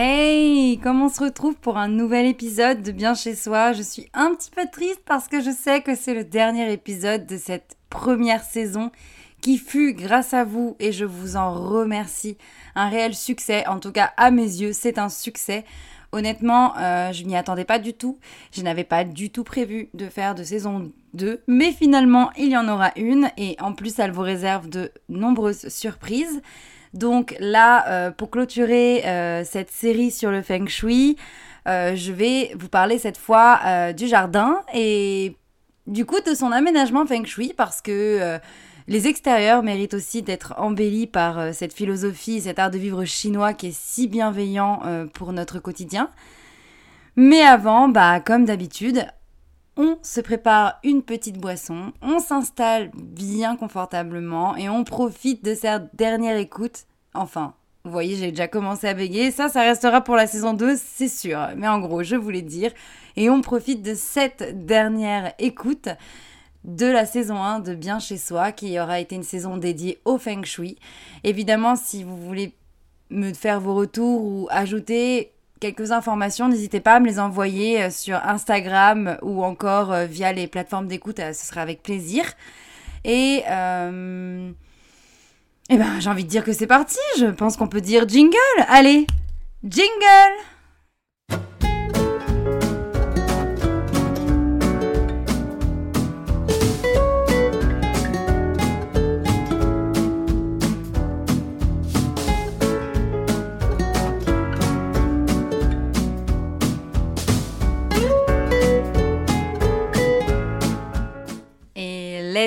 Hey, comment on se retrouve pour un nouvel épisode de Bien chez soi? Je suis un petit peu triste parce que je sais que c'est le dernier épisode de cette première saison qui fut, grâce à vous, et je vous en remercie, un réel succès. En tout cas, à mes yeux, c'est un succès. Honnêtement, euh, je n'y attendais pas du tout. Je n'avais pas du tout prévu de faire de saison 2. Mais finalement, il y en aura une. Et en plus, elle vous réserve de nombreuses surprises. Donc là, euh, pour clôturer euh, cette série sur le feng shui, je vais vous parler cette fois du jardin et du coup de son aménagement feng shui parce que les extérieurs méritent aussi d'être embellis par euh, cette philosophie, cet art de vivre chinois qui est si bienveillant euh, pour notre quotidien. Mais avant, bah, comme d'habitude, on se prépare une petite boisson, on s'installe bien confortablement et on profite de cette dernière écoute. Enfin, vous voyez, j'ai déjà commencé à bégayer. Ça, ça restera pour la saison 2, c'est sûr. Mais en gros, je voulais dire. Et on profite de cette dernière écoute de la saison 1 de Bien chez soi, qui aura été une saison dédiée au feng shui. Évidemment, si vous voulez me faire vos retours ou ajouter quelques informations, n'hésitez pas à me les envoyer euh, sur Instagram ou encore euh, via les plateformes d'écoute, euh, ce sera avec plaisir. Et, eh ben, j'ai envie de dire que c'est parti, je pense qu'on peut dire jingle. Allez, jingle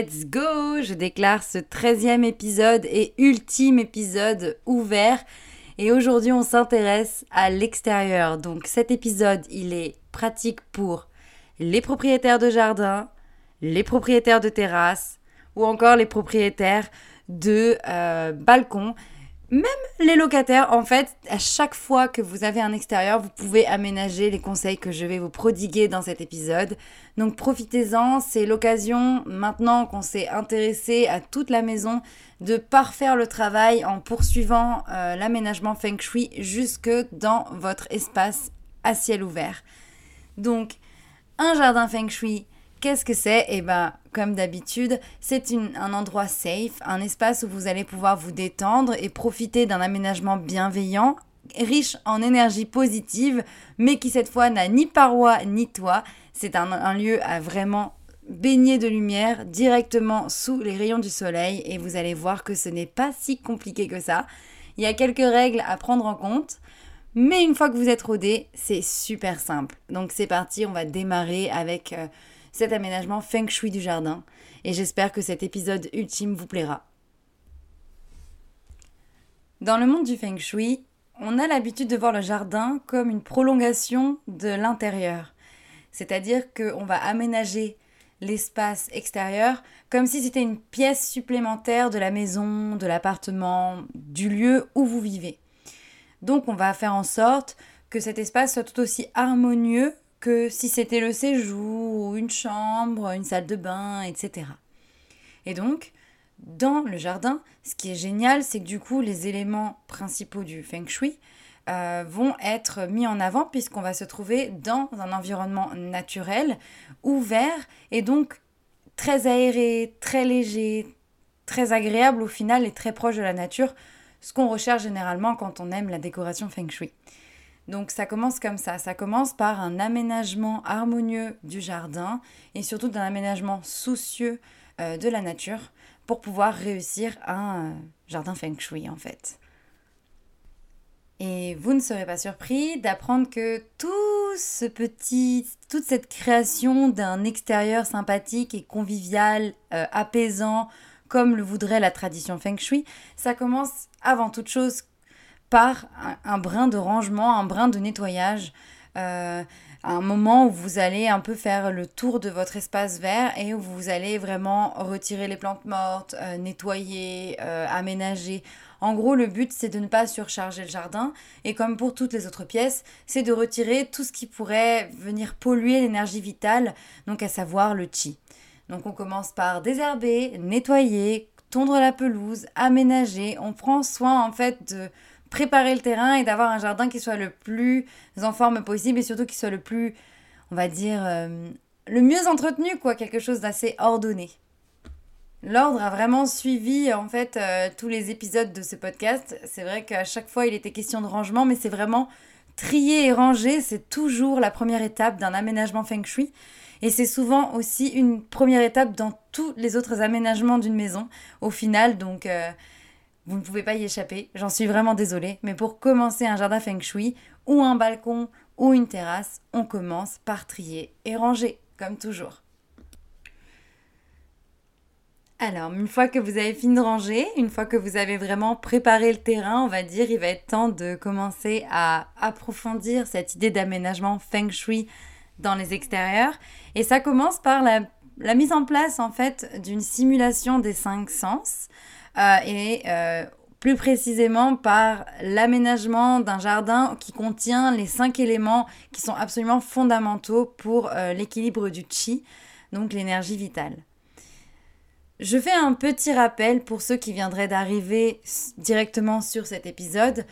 let's go Je déclare ce 13e épisode et ultime épisode ouvert. Et aujourd'hui, on s'intéresse à l'extérieur. Donc cet épisode, il est pratique pour les propriétaires de jardins, les propriétaires de terrasses ou encore les propriétaires de euh, balcons même les locataires, en fait, à chaque fois que vous avez un extérieur, vous pouvez aménager les conseils que je vais vous prodiguer dans cet épisode. Donc profitez-en, c'est l'occasion, maintenant qu'on s'est intéressé à toute la maison, de parfaire le travail en poursuivant euh, l'aménagement feng shui jusque dans votre espace à ciel ouvert. Donc, un jardin feng shui, Qu'est-ce que c'est? Eh bien, comme d'habitude, c'est un endroit safe, un espace où vous allez pouvoir vous détendre et profiter d'un aménagement bienveillant, riche en énergie positive, mais qui cette fois n'a ni paroi ni toit. C'est un, lieu à vraiment baigner de lumière directement sous les rayons du soleil et vous allez voir que ce n'est pas si compliqué que ça. Il y a quelques règles à prendre en compte. Mais une fois que vous êtes rodé, c'est super simple. Donc c'est parti, on va démarrer avec euh, cet aménagement feng shui du jardin et j'espère que cet épisode ultime vous plaira. Dans le monde du feng shui, on a l'habitude de voir le jardin comme une prolongation de l'intérieur. C'est-à-dire qu'on va aménager l'espace extérieur comme si c'était une pièce supplémentaire de la maison, de l'appartement, du lieu où vous vivez. Donc on va faire en sorte que cet espace soit tout aussi harmonieux que si c'était le séjour, une chambre, une salle de bain, etc. Et donc, dans le jardin, ce qui est génial, c'est que du coup, les éléments principaux du feng shui euh, vont être mis en avant puisqu'on va se trouver dans un environnement naturel, ouvert et donc très aéré, très léger, très agréable au final et très proche de la nature, ce qu'on recherche généralement quand on aime la décoration feng shui. Donc ça commence comme ça, ça commence par un aménagement harmonieux du jardin et surtout d'un aménagement soucieux euh, de la nature pour pouvoir réussir un euh, jardin feng shui en fait. Et vous ne serez pas surpris d'apprendre que tout ce petit, toute cette création d'un extérieur sympathique et convivial, euh, apaisant, comme le voudrait la tradition feng shui, ça commence avant toute chose par un, brin de rangement, un brin de nettoyage. Euh, un moment où vous allez un peu faire le tour de votre espace vert et où vous allez vraiment retirer les plantes mortes, euh, nettoyer, euh, aménager. En gros, le but, c'est de ne pas surcharger le jardin. Et comme pour toutes les autres pièces, c'est de retirer tout ce qui pourrait venir polluer l'énergie vitale, donc à savoir le chi. Donc on commence par désherber, nettoyer, tondre la pelouse, aménager. On prend soin en fait de préparer le terrain et d'avoir un jardin qui soit le plus en forme possible et surtout qui soit le plus, on va dire, euh, le mieux entretenu, quoi, quelque chose d'assez ordonné. L'ordre a vraiment suivi en fait euh, tous les épisodes de ce podcast. C'est vrai qu'à chaque fois il était question de rangement, mais c'est vraiment trier et ranger, c'est toujours la première étape d'un aménagement feng shui. Et c'est souvent aussi une première étape dans tous les autres aménagements d'une maison au final. Donc euh, vous ne pouvez pas y échapper. J'en suis vraiment désolée. Mais pour commencer un jardin feng shui ou un balcon ou une terrasse, on commence par trier et ranger, comme toujours. Alors, une fois que vous avez fini de ranger, une fois que vous avez vraiment préparé le terrain, on va dire, il va être temps de commencer à approfondir cette idée d'aménagement feng shui dans les extérieurs. Et ça commence par la, mise en place, en fait, d'une simulation des cinq sens. Euh, et euh, plus précisément par l'aménagement d'un jardin qui contient les cinq éléments qui sont absolument fondamentaux pour euh, l'équilibre du chi, donc l'énergie vitale. Je fais un petit rappel pour ceux qui viendraient d'arriver directement sur cet épisode.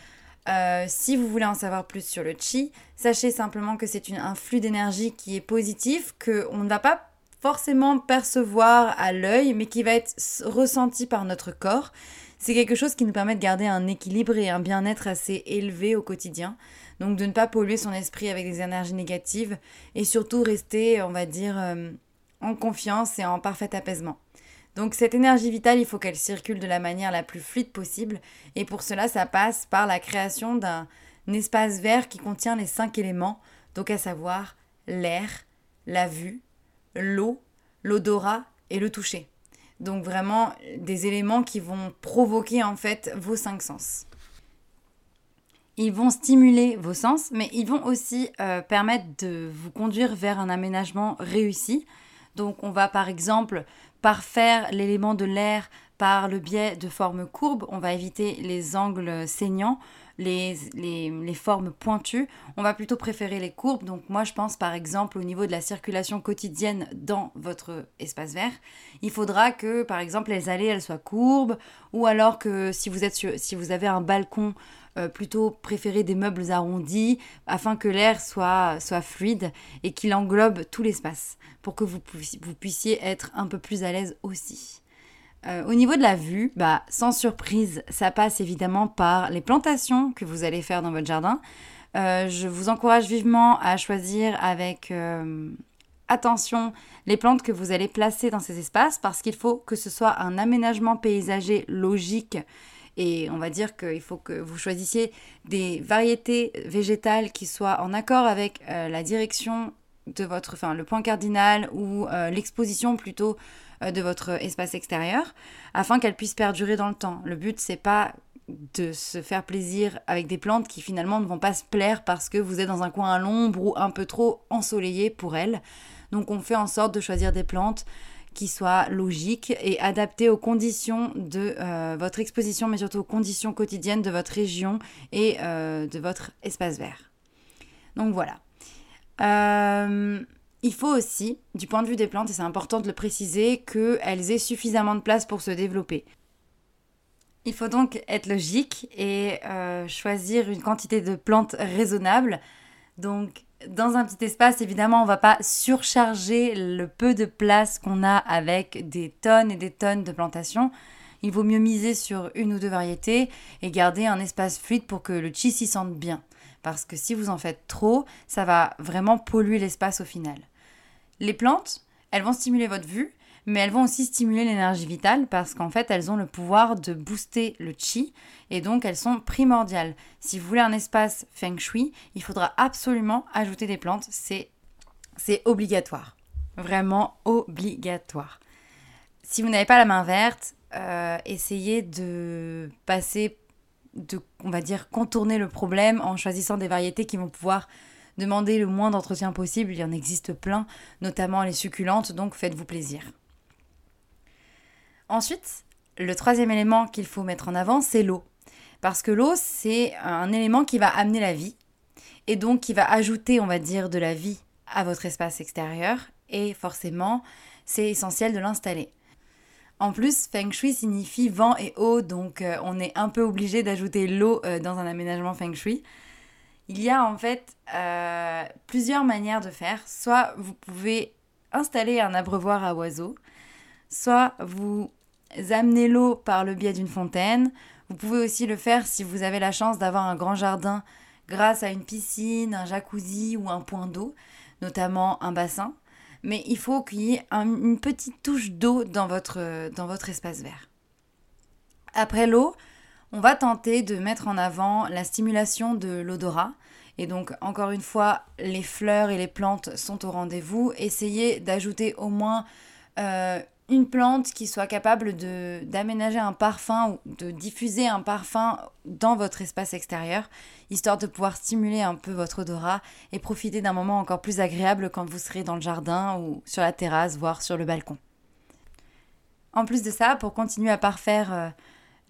Si vous voulez en savoir plus sur le chi, sachez simplement que c'est un flux d'énergie qui est positif, qu'on ne va pas forcément percevoir à l'œil, mais qui va être ressenti par notre corps. C'est quelque chose qui nous permet de garder un équilibre et un bien-être assez élevé au quotidien. Donc de ne pas polluer son esprit avec des énergies négatives et surtout rester, on va dire, euh, en confiance et en parfait apaisement. Donc cette énergie vitale, il faut qu'elle circule de la manière la plus fluide possible. Et pour cela, ça passe par la création d'un espace vert qui contient les cinq éléments, donc à savoir l'air, la vue, l'eau, l'odorat et le toucher. Donc vraiment des éléments qui vont provoquer en fait vos cinq sens. Ils vont stimuler vos sens, mais ils vont aussi euh, permettre de vous conduire vers un aménagement réussi. Donc on va par exemple parfaire l'élément de l'air par le biais de formes courbes. On va éviter les angles saignants, les, les, formes pointues. On va plutôt préférer les courbes. Donc moi, je pense par exemple au niveau de la circulation quotidienne dans votre espace vert. Il faudra que, par exemple, les allées, elles soient courbes. Ou alors que si vous, êtes si vous avez un balcon euh, plutôt préférer des meubles arrondis afin que l'air soit, soit fluide et qu'il englobe tout l'espace pour que vous, vous puissiez être un peu plus à l'aise aussi. Euh, au niveau de la vue, bah, sans surprise, ça passe évidemment par les plantations que vous allez faire dans votre jardin. Euh, je vous encourage vivement à choisir avec attention les plantes que vous allez placer dans ces espaces parce qu'il faut que ce soit un aménagement paysager logique et on va dire qu'il faut que vous choisissiez des variétés végétales qui soient en accord avec euh, la direction de votre, enfin le point cardinal ou euh, l'exposition plutôt euh, de votre espace extérieur, afin qu'elles puissent perdurer dans le temps. Le but c'est pas de se faire plaisir avec des plantes qui finalement ne vont pas se plaire parce que vous êtes dans un coin à l'ombre ou un peu trop ensoleillé pour elles. Donc on fait en sorte de choisir des plantes qui soit logique et adapté aux conditions de euh, votre exposition, mais surtout aux conditions quotidiennes de votre région et euh, de votre espace vert. Donc voilà. Euh, il faut aussi, du point de vue des plantes, et c'est important de le préciser, qu'elles aient suffisamment de place pour se développer. Il faut donc être logique et choisir une quantité de plantes raisonnable. Donc dans un petit espace, évidemment, on va pas surcharger le peu de place qu'on a avec des tonnes et des tonnes de plantations. Il vaut mieux miser sur une ou deux variétés et garder un espace fluide pour que le chi s'y sente bien. Parce que si vous en faites trop, ça va vraiment polluer l'espace au final. Les plantes, elles vont stimuler votre vue, mais elles vont aussi stimuler l'énergie vitale parce qu'en fait, elles ont le pouvoir de booster le chi et donc elles sont primordiales. Si vous voulez un espace feng shui, il faudra absolument ajouter des plantes, c'est obligatoire. Vraiment obligatoire. Si vous n'avez pas la main verte, euh, essayez de passer, de, on va dire, contourner le problème en choisissant des variétés qui vont pouvoir demander le moins d'entretien possible. Il y en existe plein, notamment les succulentes, donc faites-vous plaisir. Ensuite, le troisième élément qu'il faut mettre en avant, c'est l'eau. Parce que l'eau, c'est un élément qui va amener la vie et donc qui va ajouter, on va dire, de la vie à votre espace extérieur. Et forcément, c'est essentiel de l'installer. En plus, feng shui signifie vent et eau, donc euh, on est un peu obligé d'ajouter l'eau euh, dans un aménagement feng shui. Il y a en fait euh, plusieurs manières de faire. Soit vous pouvez installer un abreuvoir à oiseaux, soit vous amenez l'eau par le biais d'une fontaine. Vous pouvez aussi le faire si vous avez la chance d'avoir un grand jardin grâce à une piscine, un jacuzzi ou un point d'eau, notamment un bassin. Mais il faut qu'il y ait une petite touche d'eau dans votre, dans votre espace vert. Après l'eau, on va tenter de mettre en avant la stimulation de l'odorat. Et donc, encore une fois, les fleurs et les plantes sont au rendez-vous. Essayez d'ajouter au moins euh, une plante qui soit capable d'aménager un parfum ou de diffuser un parfum dans votre espace extérieur, histoire de pouvoir stimuler un peu votre odorat et profiter d'un moment encore plus agréable quand vous serez dans le jardin ou sur la terrasse, voire sur le balcon. En plus de ça, pour continuer à parfaire euh,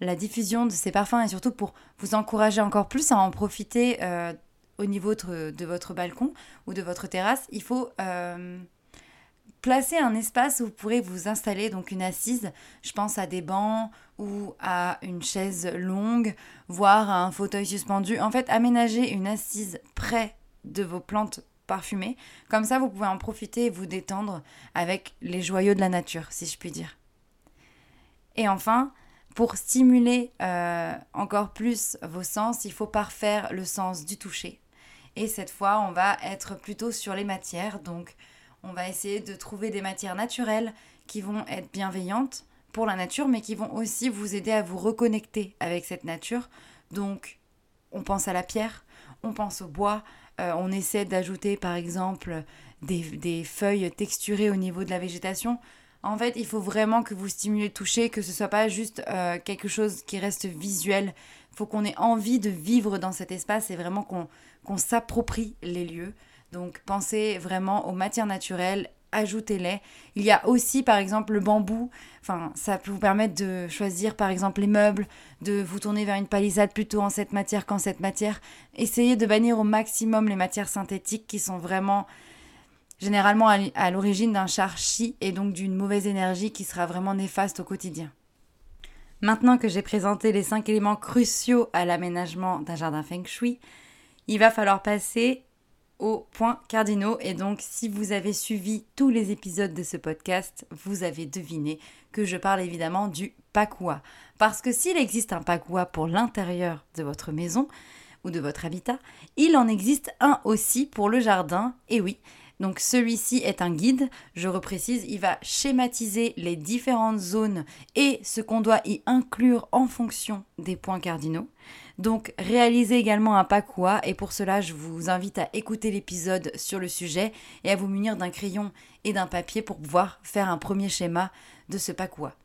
la diffusion de ces parfums et surtout pour vous encourager encore plus à en profiter euh, au niveau de, votre balcon ou de votre terrasse, il faut euh, Placez un espace où vous pourrez vous installer, donc une assise, je pense à des bancs ou à une chaise longue, voire à un fauteuil suspendu. En fait, aménagez une assise près de vos plantes parfumées. Comme ça, vous pouvez en profiter et vous détendre avec les joyaux de la nature, si je puis dire. Et enfin, pour stimuler euh, encore plus vos sens, il faut parfaire le sens du toucher. Et cette fois, on va être plutôt sur les matières, donc on va essayer de trouver des matières naturelles qui vont être bienveillantes pour la nature, mais qui vont aussi vous aider à vous reconnecter avec cette nature. Donc, on pense à la pierre, on pense au bois, euh, on essaie d'ajouter par exemple des, feuilles texturées au niveau de la végétation. En fait, il faut vraiment que vous stimulez le toucher, que ce soit pas juste euh, quelque chose qui reste visuel. Il faut qu'on ait envie de vivre dans cet espace et vraiment qu'on s'approprie les lieux. Donc pensez vraiment aux matières naturelles, ajoutez-les. Il y a aussi par exemple le bambou, enfin ça peut vous permettre de choisir par exemple les meubles, de vous tourner vers une palissade plutôt en cette matière qu'en cette matière. Essayez de bannir au maximum les matières synthétiques qui sont vraiment généralement à l'origine d'un char chi et donc d'une mauvaise énergie qui sera vraiment néfaste au quotidien. Maintenant que j'ai présenté les cinq éléments cruciaux à l'aménagement d'un jardin feng shui, il va falloir passer aux points cardinaux. Et donc, si vous avez suivi tous les épisodes de ce podcast, vous avez deviné que je parle évidemment du pakua. Parce que s'il existe un pakua pour l'intérieur de votre maison ou de votre habitat, il en existe un aussi pour le jardin. Et oui, donc celui-ci est un guide, je reprécise, il va schématiser les différentes zones et ce qu'on doit y inclure en fonction des points cardinaux. Donc réalisez également un pakua et pour cela je vous invite à écouter l'épisode sur le sujet et à vous munir d'un crayon et d'un papier pour pouvoir faire un premier schéma de ce pakua.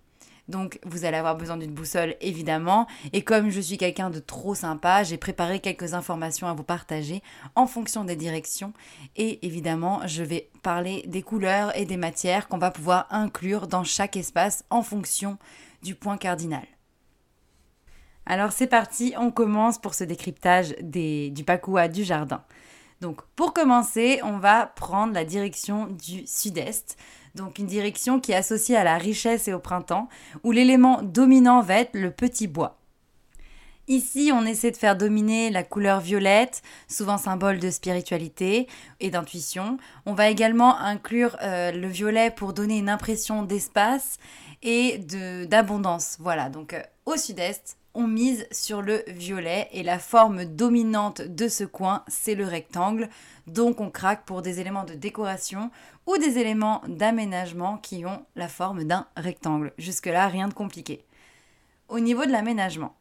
Donc vous allez avoir besoin d'une boussole évidemment et comme je suis quelqu'un de trop sympa, j'ai préparé quelques informations à vous partager en fonction des directions et évidemment je vais parler des couleurs et des matières qu'on va pouvoir inclure dans chaque espace en fonction du point cardinal. Alors c'est parti, on commence pour ce décryptage du pakua du jardin. Donc pour commencer, on va prendre la direction du sud-est, donc une direction qui est associée à la richesse et au printemps, où l'élément dominant va être le petit bois. Ici, on essaie de faire dominer la couleur violette, souvent symbole de spiritualité et d'intuition. On va également inclure euh, le violet pour donner une impression d'espace et d'abondance. Voilà, donc euh, au sud-est, on mise sur le violet et la forme dominante de ce coin, c'est le rectangle. Donc on craque pour des éléments de décoration ou des éléments d'aménagement qui ont la forme d'un rectangle. Jusque-là, rien de compliqué. Au niveau de l'aménagement,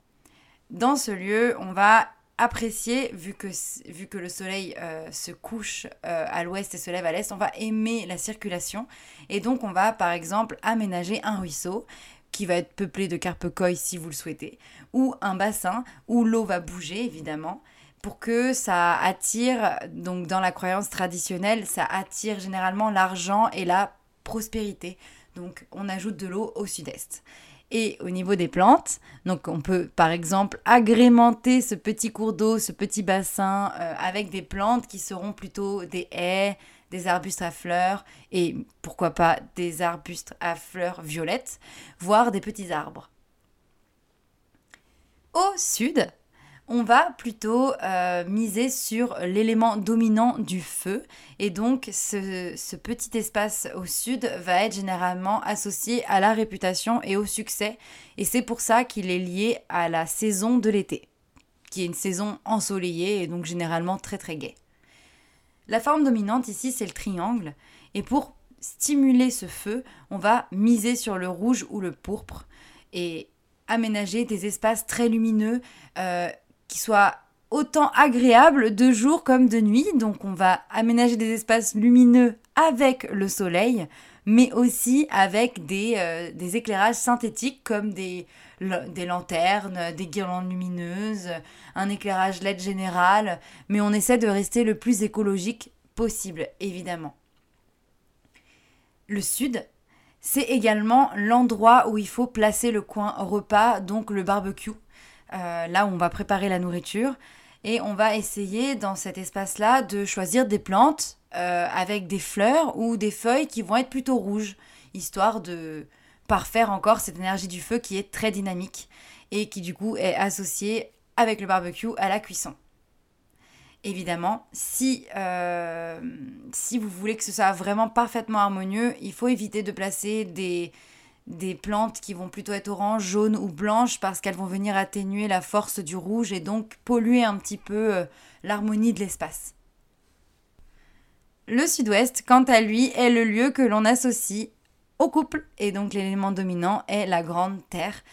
dans ce lieu, on va apprécier, vu que, vu que le soleil euh, se couche euh, à l'ouest et se lève à l'est, on va aimer la circulation. Et donc on va par exemple aménager un ruisseau qui va être peuplé de carpe-coy si vous le souhaitez, ou un bassin où l'eau va bouger évidemment pour que ça attire, donc dans la croyance traditionnelle, ça attire généralement l'argent et la prospérité. Donc on ajoute de l'eau au sud-est. Et au niveau des plantes, donc on peut par exemple agrémenter ce petit cours d'eau, ce petit bassin euh, avec des plantes qui seront plutôt des haies, des arbustes à fleurs et pourquoi pas des arbustes à fleurs violettes, voire des petits arbres. Au sud, on va plutôt euh, miser sur l'élément dominant du feu. Et donc, ce, petit espace au sud va être généralement associé à la réputation et au succès. Et c'est pour ça qu'il est lié à la saison de l'été, qui est une saison ensoleillée et donc généralement très très gaie. La forme dominante ici, c'est le triangle. Et pour stimuler ce feu, on va miser sur le rouge ou le pourpre et aménager des espaces très lumineux. Euh, qui soit autant agréable de jour comme de nuit. Donc on va aménager des espaces lumineux avec le soleil, mais aussi avec des, euh, éclairages synthétiques comme des, des lanternes, des guirlandes lumineuses, un éclairage LED général, mais on essaie de rester le plus écologique possible, évidemment. Le sud, c'est également l'endroit où il faut placer le coin repas, donc le barbecue. Euh, là où on va préparer la nourriture. Et on va essayer dans cet espace-là de choisir des plantes euh, avec des fleurs ou des feuilles qui vont être plutôt rouges, histoire de parfaire encore cette énergie du feu qui est très dynamique et qui du coup est associée avec le barbecue à la cuisson. Évidemment, si, euh, si vous voulez que ce soit vraiment parfaitement harmonieux, il faut éviter de placer des, des plantes qui vont plutôt être orange, jaune ou blanches parce qu'elles vont venir atténuer la force du rouge et donc polluer un petit peu euh, l'harmonie de l'espace. Le sud-ouest, quant à lui, est le lieu que l'on associe au couple et donc l'élément dominant est la grande terre.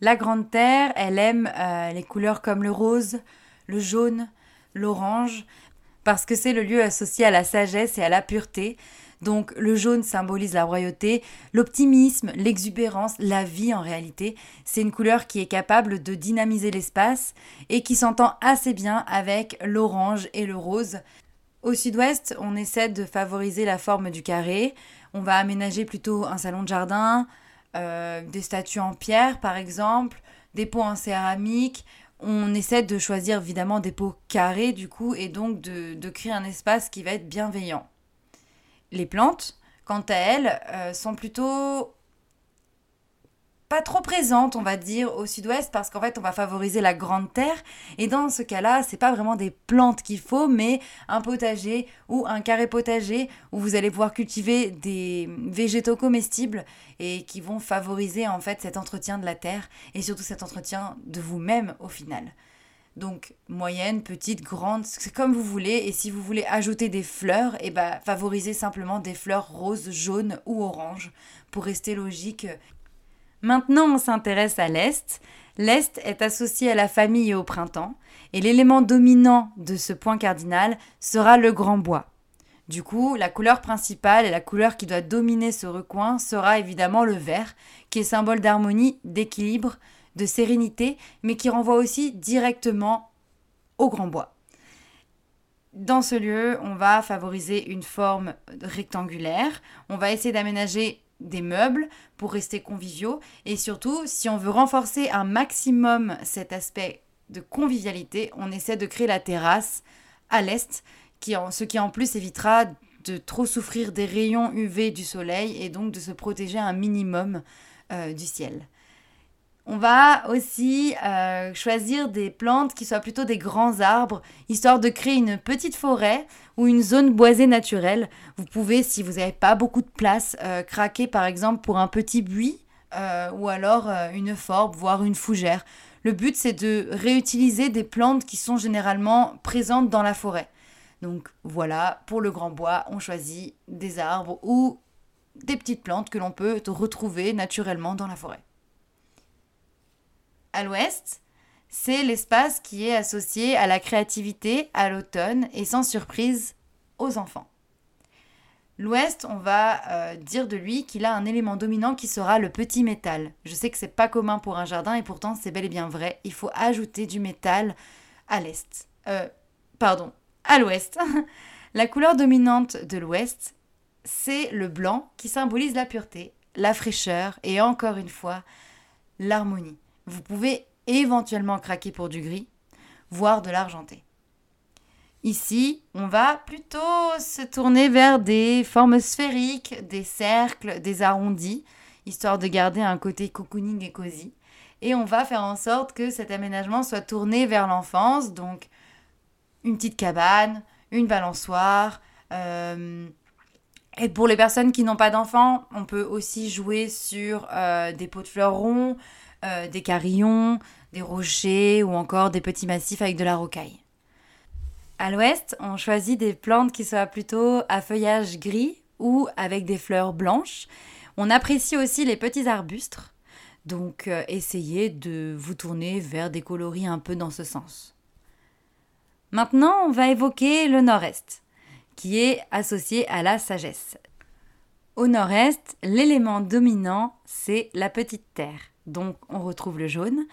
La grande terre, elle aime euh, les couleurs comme le rose, le jaune, l'orange, parce que c'est le lieu associé à la sagesse et à la pureté. Donc le jaune symbolise la royauté, l'optimisme, l'exubérance, la vie en réalité. C'est une couleur qui est capable de dynamiser l'espace et qui s'entend assez bien avec l'orange et le rose. Au sud-ouest, on essaie de favoriser la forme du carré. On va aménager plutôt un salon de jardin, euh, des statues en pierre par exemple, des pots en céramique. On essaie de choisir évidemment des pots carrés du coup et donc de créer un espace qui va être bienveillant. Les plantes, quant à elles, euh, sont plutôt pas trop présentes, on va dire, au sud-ouest, parce qu'en fait, on va favoriser la grande terre. Et dans ce cas-là, c'est pas vraiment des plantes qu'il faut, mais un potager ou un carré potager où vous allez pouvoir cultiver des végétaux comestibles et qui vont favoriser en fait cet entretien de la terre et surtout cet entretien de vous-même au final. Donc moyenne, petite, grande, c'est comme vous voulez. Et si vous voulez ajouter des fleurs, et eh ben, favorisez simplement des fleurs roses, jaunes ou oranges pour rester logique. Maintenant, on s'intéresse à l'Est. L'Est est associé à la famille et au printemps, et l'élément dominant de ce point cardinal sera le grand bois. Du coup, la couleur principale et la couleur qui doit dominer ce recoin sera évidemment le vert, qui est symbole d'harmonie, d'équilibre, de sérénité, mais qui renvoie aussi directement au grand bois. Dans ce lieu, on va favoriser une forme rectangulaire, on va essayer d'aménager des meubles pour rester conviviaux et surtout, si on veut renforcer un maximum cet aspect de convivialité, on essaie de créer la terrasse à l'est, ce qui en plus évitera de trop souffrir des rayons UV du soleil et donc de se protéger un minimum euh, du ciel. On va aussi euh, choisir des plantes qui soient plutôt des grands arbres, histoire de créer une petite forêt ou une zone boisée naturelle. Vous pouvez, si vous n'avez pas beaucoup de place, euh, craquer par exemple pour un petit buis euh, ou alors une forbe, voire une fougère. Le but, c'est de réutiliser des plantes qui sont généralement présentes dans la forêt. Donc voilà, pour le grand bois, on choisit des arbres ou des petites plantes que l'on peut retrouver naturellement dans la forêt à l'ouest, c'est l'espace qui est associé à la créativité, à l'automne et sans surprise aux enfants. L'Ouest, on va euh, dire de lui qu'il a un élément dominant qui sera le petit métal. Je sais que c'est pas commun pour un jardin et pourtant c'est bel et bien vrai. Il faut ajouter du métal à l'Est. Euh, pardon, à l'Ouest. la couleur dominante de l'Ouest, c'est le blanc qui symbolise la pureté, la fraîcheur et encore une fois, l'harmonie. Vous pouvez éventuellement craquer pour du gris, voire de l'argenté. Ici, on va plutôt se tourner vers des formes sphériques, des cercles, des arrondis, histoire de garder un côté cocooning et cosy. Et on va faire en sorte que cet aménagement soit tourné vers l'enfance, donc une petite cabane, une balançoire. Euh, et pour les personnes qui n'ont pas d'enfants, on peut aussi jouer sur euh, des pots de fleurs ronds, euh, des carillons, des rochers ou encore des petits massifs avec de la rocaille. À l'ouest, on choisit des plantes qui soient plutôt à feuillage gris ou avec des fleurs blanches. On apprécie aussi les petits arbustes, donc euh, essayez de vous tourner vers des coloris un peu dans ce sens. Maintenant, on va évoquer le nord-est, qui est associé à la sagesse. Au nord-est, l'élément dominant, c'est la petite terre. Donc on retrouve le jaune,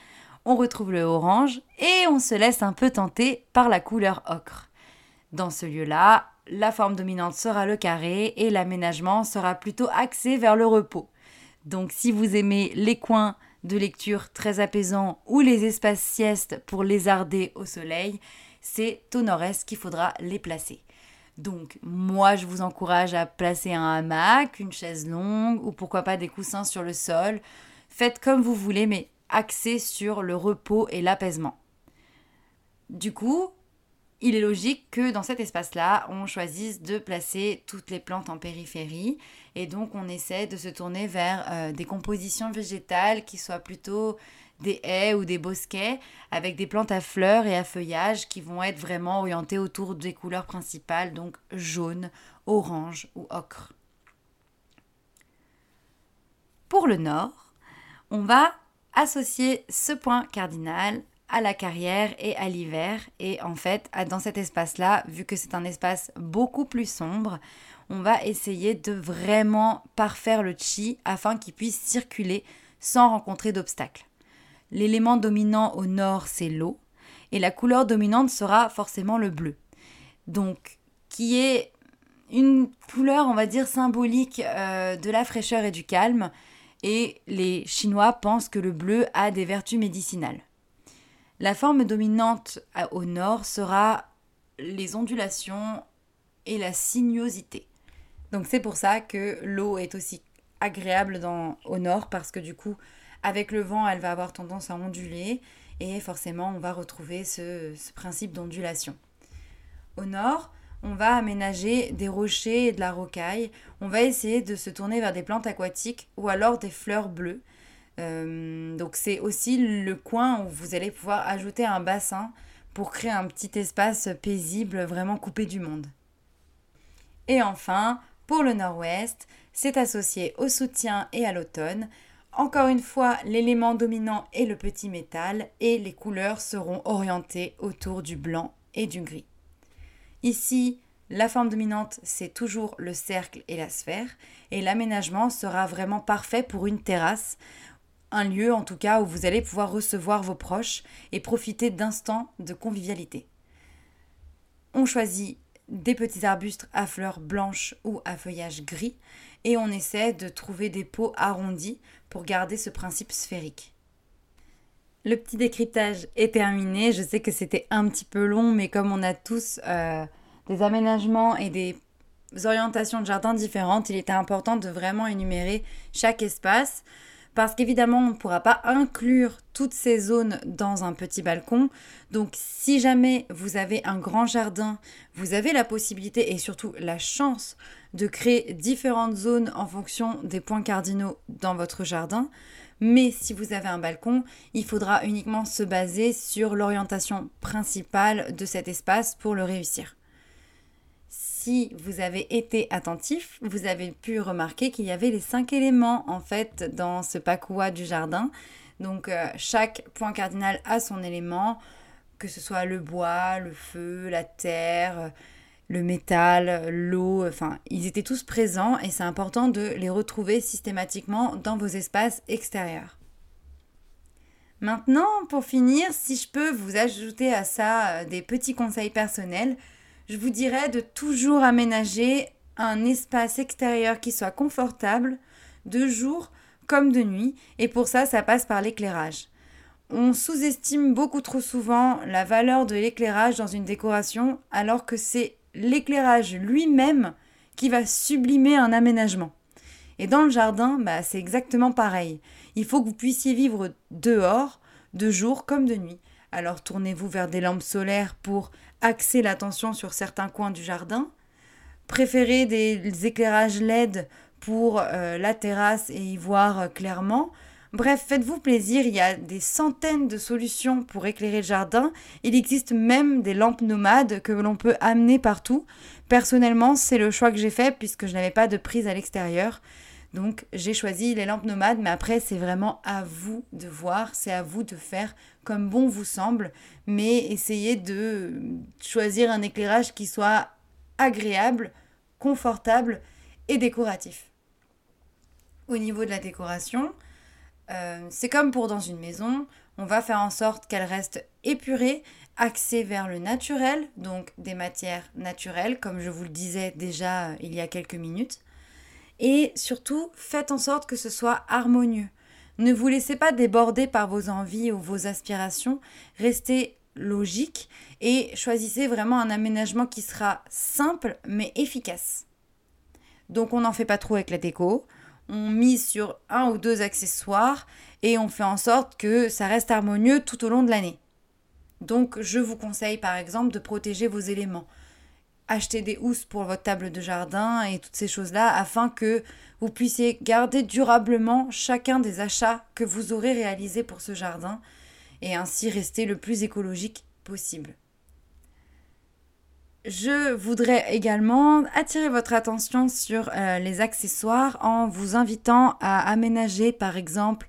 on retrouve le orange et on se laisse un peu tenter par la couleur ocre. Dans ce lieu-là, la forme dominante sera le carré et l'aménagement sera plutôt axé vers le repos. Donc si vous aimez les coins de lecture très apaisants ou les espaces siestes pour lézarder au soleil, c'est au nord-est qu'il faudra les placer. Donc moi je vous encourage à placer un hamac, une chaise longue ou pourquoi pas des coussins sur le sol. Faites comme vous voulez mais axé sur le repos et l'apaisement. Du coup, il est logique que dans cet espace-là, on choisisse de placer toutes les plantes en périphérie et donc on essaie de se tourner vers euh, des compositions végétales qui soient plutôt des haies ou des bosquets avec des plantes à fleurs et à feuillage qui vont être vraiment orientées autour des couleurs principales, donc jaune, orange ou ocre. Pour le nord, on va associer ce point cardinal à la carrière et à l'hiver. Et en fait, dans cet espace-là, vu que c'est un espace beaucoup plus sombre, on va essayer de vraiment parfaire le chi afin qu'il puisse circuler sans rencontrer d'obstacles. L'élément dominant au nord, c'est l'eau, et la couleur dominante sera forcément le bleu. Donc, qui est une couleur, on va dire, symbolique euh, de la fraîcheur et du calme, et les Chinois pensent que le bleu a des vertus médicinales. La forme dominante au nord sera les ondulations et la sinuosité. Donc c'est pour ça que l'eau est aussi agréable au nord parce que du coup avec le vent elle va avoir tendance à onduler et forcément on va retrouver ce principe d'ondulation. Au nord, on va aménager des rochers et de la rocaille. On va essayer de se tourner vers des plantes aquatiques ou alors des fleurs bleues. Euh, donc c'est aussi le coin où vous allez pouvoir ajouter un bassin pour créer un petit espace paisible vraiment coupé du monde. Et enfin, pour le nord-ouest, c'est associé au soutien et à l'automne. Encore une fois, l'élément dominant est le petit métal et les couleurs seront orientées autour du blanc et du gris. Ici, la forme dominante, c'est toujours le cercle et la sphère, et l'aménagement sera vraiment parfait pour une terrasse, un lieu en tout cas où vous allez pouvoir recevoir vos proches et profiter d'instants de convivialité. On choisit des petits arbustes à fleurs blanches ou à feuillage gris, et on essaie de trouver des pots arrondis pour garder ce principe sphérique. Le petit décryptage est terminé. Je sais que c'était un petit peu long, mais comme on a tous euh, des aménagements et des orientations de jardin différentes, il était important de vraiment énumérer chaque espace. Parce qu'évidemment, on ne pourra pas inclure toutes ces zones dans un petit balcon. Donc, si jamais vous avez un grand jardin, vous avez la possibilité et surtout la chance de créer différentes zones en fonction des points cardinaux dans votre jardin. Mais si vous avez un balcon, il faudra uniquement se baser sur l'orientation principale de cet espace pour le réussir. Si vous avez été attentif, vous avez pu remarquer qu'il y avait les cinq éléments en fait dans ce pakua du jardin. Donc euh, chaque point cardinal a son élément, que ce soit le bois, le feu, la terre, le métal, l'eau, enfin, ils étaient tous présents et c'est important de les retrouver systématiquement dans vos espaces extérieurs. Maintenant, pour finir, si je peux vous ajouter à ça euh, des petits conseils personnels, je vous dirais de toujours aménager un espace extérieur qui soit confortable, de jour comme de nuit, et pour ça, ça passe par l'éclairage. On sous-estime beaucoup trop souvent la valeur de l'éclairage dans une décoration, alors que c'est l'éclairage lui-même qui va sublimer un aménagement. Et dans le jardin, bah, c'est exactement pareil. Il faut que vous puissiez vivre dehors, de jour comme de nuit. Alors tournez-vous vers des lampes solaires pour axer l'attention sur certains coins du jardin. Préférez des éclairages LED pour euh, la terrasse et y voir euh, clairement. Bref, faites-vous plaisir, il y a des centaines de solutions pour éclairer le jardin. Il existe même des lampes nomades que l'on peut amener partout. Personnellement, c'est le choix que j'ai fait puisque je n'avais pas de prise à l'extérieur. Donc j'ai choisi les lampes nomades, mais après c'est vraiment à vous de voir, c'est à vous de faire comme bon vous semble, mais essayez de choisir un éclairage qui soit agréable, confortable et décoratif. Au niveau de la décoration, euh, c'est comme pour dans une maison, on va faire en sorte qu'elle reste épurée, axée vers le naturel, donc des matières naturelles, comme je vous le disais déjà euh, il y a quelques minutes. Et surtout, faites en sorte que ce soit harmonieux. Ne vous laissez pas déborder par vos envies ou vos aspirations, restez logique et choisissez vraiment un aménagement qui sera simple mais efficace. Donc on n'en fait pas trop avec la déco, on mise sur un ou deux accessoires et on fait en sorte que ça reste harmonieux tout au long de l'année. Donc je vous conseille par exemple de protéger vos éléments. Achetez des housses pour votre table de jardin et toutes ces choses-là afin que vous puissiez garder durablement chacun des achats que vous aurez réalisés pour ce jardin et ainsi rester le plus écologique possible. Je voudrais également attirer votre attention sur euh, les accessoires en vous invitant à aménager par exemple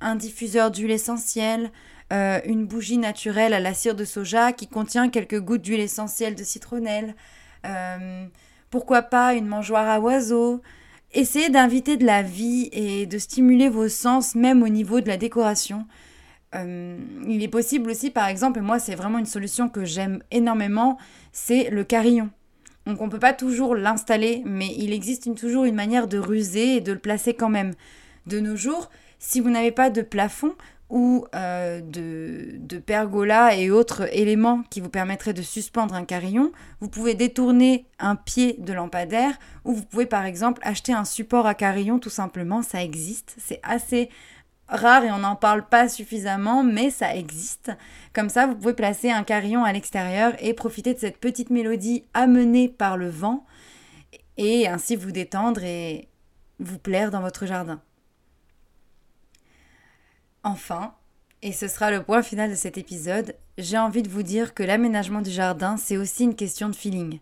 un diffuseur d'huile essentielle, euh, une bougie naturelle à la cire de soja qui contient quelques gouttes d'huile essentielle de citronnelle, euh, pourquoi pas une mangeoire à oiseaux. Essayez d'inviter de la vie et de stimuler vos sens même au niveau de la décoration. Euh, il est possible aussi, par exemple, et moi c'est vraiment une solution que j'aime énormément, c'est le carillon. Donc on ne peut pas toujours l'installer, mais il existe toujours une manière de ruser et de le placer quand même. De nos jours, si vous n'avez pas de plafond ou euh, de, de pergola et autres éléments qui vous permettraient de suspendre un carillon, vous pouvez détourner un pied de lampadaire ou vous pouvez par exemple acheter un support à carillon tout simplement, ça existe, c'est assez rare et on n'en parle pas suffisamment, mais ça existe. Comme ça, vous pouvez placer un carillon à l'extérieur et profiter de cette petite mélodie amenée par le vent et ainsi vous détendre et vous plaire dans votre jardin. Enfin, et ce sera le point final de cet épisode, j'ai envie de vous dire que l'aménagement du jardin, c'est aussi une question de feeling.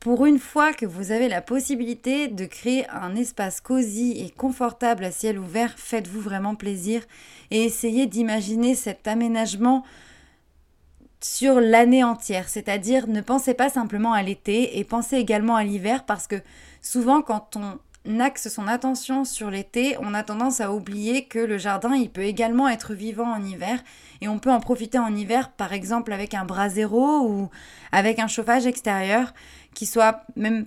Pour une fois que vous avez la possibilité de créer un espace cosy et confortable à ciel ouvert, faites-vous vraiment plaisir et essayez d'imaginer cet aménagement sur l'année entière. C'est-à-dire ne pensez pas simplement à l'été et pensez également à l'hiver parce que souvent quand on axe son attention sur l'été, on a tendance à oublier que le jardin, il peut également être vivant en hiver et on peut en profiter en hiver par exemple avec un brasero ou avec un chauffage extérieur qui soit même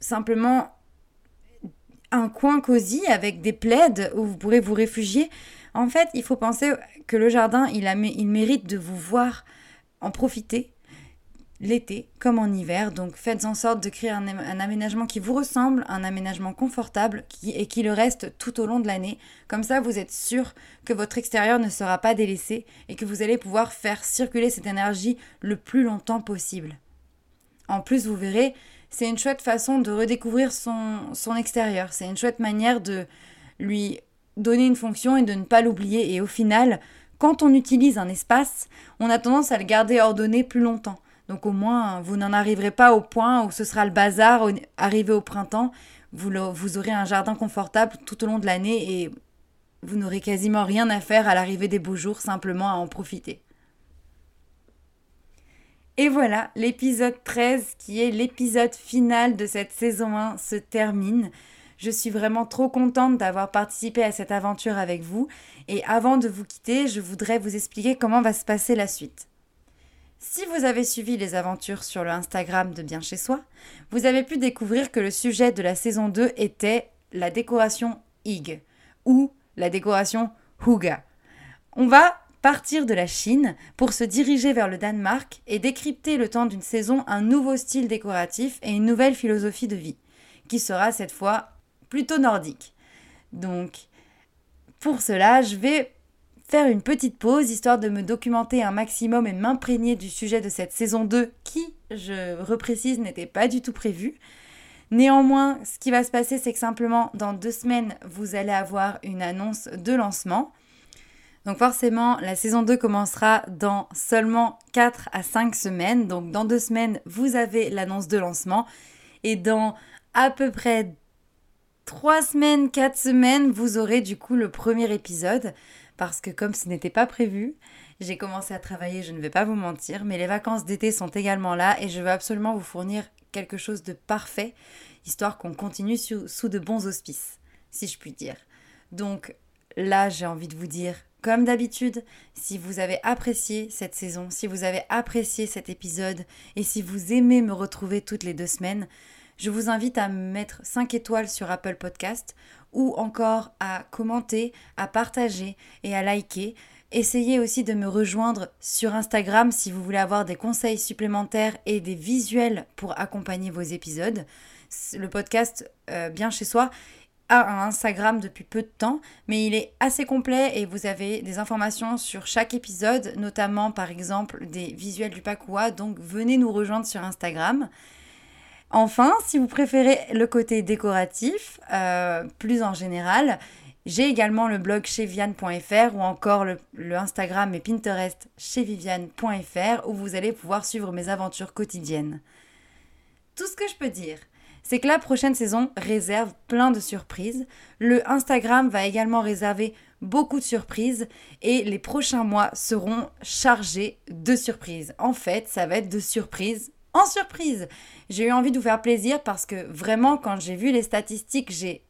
simplement un coin cosy avec des plaides où vous pourrez vous réfugier. En fait, il faut penser que le jardin, il, a, il mérite de vous voir en profiter l'été comme en hiver. Donc faites en sorte de créer un, aménagement qui vous ressemble, un aménagement confortable qui, et qui le reste tout au long de l'année. Comme ça, vous êtes sûr que votre extérieur ne sera pas délaissé et que vous allez pouvoir faire circuler cette énergie le plus longtemps possible. En plus, vous verrez, c'est une chouette façon de redécouvrir son, son extérieur. C'est une chouette manière de lui donner une fonction et de ne pas l'oublier. Et au final, quand on utilise un espace, on a tendance à le garder ordonné plus longtemps. Donc au moins, vous n'en arriverez pas au point où ce sera le bazar arrivé au printemps. Vous, vous aurez un jardin confortable tout au long de l'année et vous n'aurez quasiment rien à faire à l'arrivée des beaux jours, simplement à en profiter. Et voilà, l'épisode 13, qui est l'épisode final de cette saison 1, se termine. Je suis vraiment trop contente d'avoir participé à cette aventure avec vous. Et avant de vous quitter, je voudrais vous expliquer comment va se passer la suite. Si vous avez suivi les aventures sur le Instagram de Bien chez soi, vous avez pu découvrir que le sujet de la saison 2 était la décoration Ig ou la décoration Huga. On va partir de la Chine pour se diriger vers le Danemark et décrypter le temps d'une saison un nouveau style décoratif et une nouvelle philosophie de vie, qui sera cette fois plutôt nordique. Donc, pour cela, je vais faire une petite pause histoire de me documenter un maximum et m'imprégner du sujet de cette saison 2 qui, je reprécise, n'était pas du tout prévu. Néanmoins, ce qui va se passer, c'est que simplement dans deux semaines, vous allez avoir une annonce de lancement. Donc forcément, la saison 2 commencera dans seulement 4 à 5 semaines. Donc dans deux semaines, vous avez l'annonce de lancement. Et dans à peu près 3 semaines, 4 semaines, vous aurez du coup le premier épisode. Parce que comme ce n'était pas prévu, j'ai commencé à travailler, je ne vais pas vous mentir, mais les vacances d'été sont également là et je veux absolument vous fournir quelque chose de parfait, histoire qu'on continue sous, de bons auspices, si je puis dire. Donc là, j'ai envie de vous dire comme d'habitude, si vous avez apprécié cette saison, si vous avez apprécié cet épisode et si vous aimez me retrouver toutes les deux semaines, je vous invite à mettre 5 étoiles sur Apple Podcast ou encore à commenter, à partager et à liker. Essayez aussi de me rejoindre sur Instagram si vous voulez avoir des conseils supplémentaires et des visuels pour accompagner vos épisodes. Le podcast euh, Bien chez soi a un Instagram depuis peu de temps, mais il est assez complet et vous avez des informations sur chaque épisode, notamment par exemple des visuels du Pakua, donc venez nous rejoindre sur Instagram. Enfin, si vous préférez le côté décoratif, euh, plus en général, j'ai également le blog chez Viviane.fr ou encore le, le, Instagram et Pinterest chez Viviane.fr où vous allez pouvoir suivre mes aventures quotidiennes. Tout ce que je peux dire, c'est que la prochaine saison réserve plein de surprises. Le Instagram va également réserver beaucoup de surprises et les prochains mois seront chargés de surprises. En fait, ça va être de surprise en surprise. J'ai eu envie de vous faire plaisir parce que vraiment, quand j'ai vu les statistiques, j'ai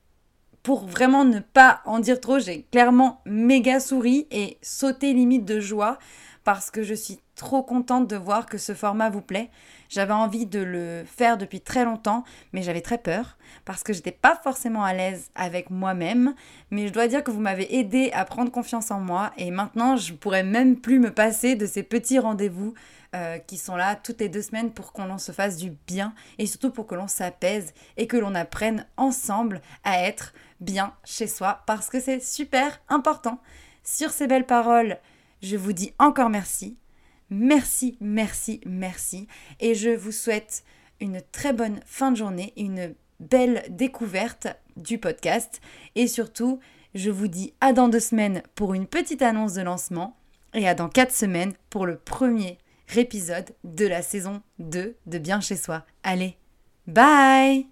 pour vraiment ne pas en dire trop, j'ai clairement méga souri et sauté limite de joie parce que je suis trop contente de voir que ce format vous plaît. J'avais envie de le faire depuis très longtemps, mais j'avais très peur parce que j'étais pas forcément à l'aise avec moi-même. Mais je dois dire que vous m'avez aidé à prendre confiance en moi et maintenant je pourrais même plus me passer de ces petits rendez-vous euh, qui sont là toutes les deux semaines pour qu'on se fasse du bien et surtout pour que l'on s'apaise et que l'on apprenne ensemble à être bien chez soi parce que c'est super important. Sur ces belles paroles, je vous dis encore merci. Merci, merci, merci. Et je vous souhaite une très bonne fin de journée, une belle découverte du podcast. Et surtout, je vous dis à dans deux semaines pour une petite annonce de lancement et à dans quatre semaines pour le premier épisode de la saison 2 de Bien chez soi. Allez, bye